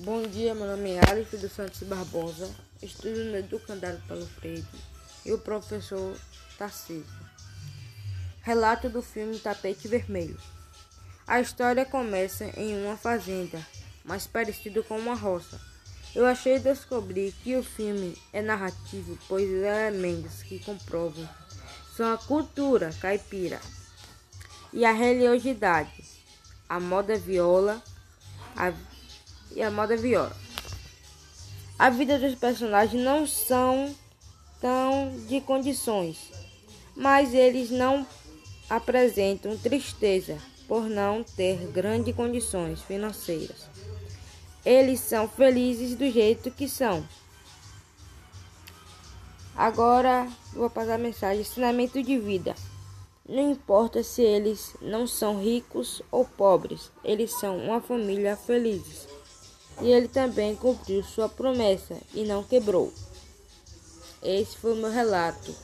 Bom dia, meu nome é Alice dos Santos Barbosa, estudo no Educandário Paulo Freire e o professor Tarcísio. Relato do filme Tapete Vermelho. A história começa em uma fazenda, mais parecido com uma roça. Eu achei descobrir que o filme é narrativo, pois os elementos que comprovam são a cultura caipira e a religiosidade, a moda viola, a e a moda viola. A vida dos personagens não são tão de condições, mas eles não apresentam tristeza por não ter grandes condições financeiras. Eles são felizes do jeito que são. Agora vou passar a mensagem: ensinamento de vida. Não importa se eles não são ricos ou pobres, eles são uma família felizes e ele também cumpriu sua promessa e não quebrou. Esse foi o meu relato.